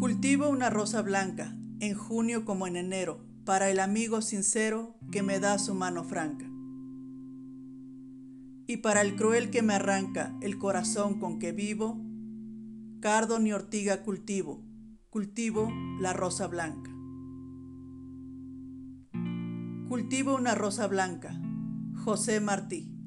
Cultivo una rosa blanca, en junio como en enero, para el amigo sincero que me da su mano franca. Y para el cruel que me arranca el corazón con que vivo, cardo ni ortiga cultivo, cultivo la rosa blanca. Cultivo una rosa blanca, José Martí.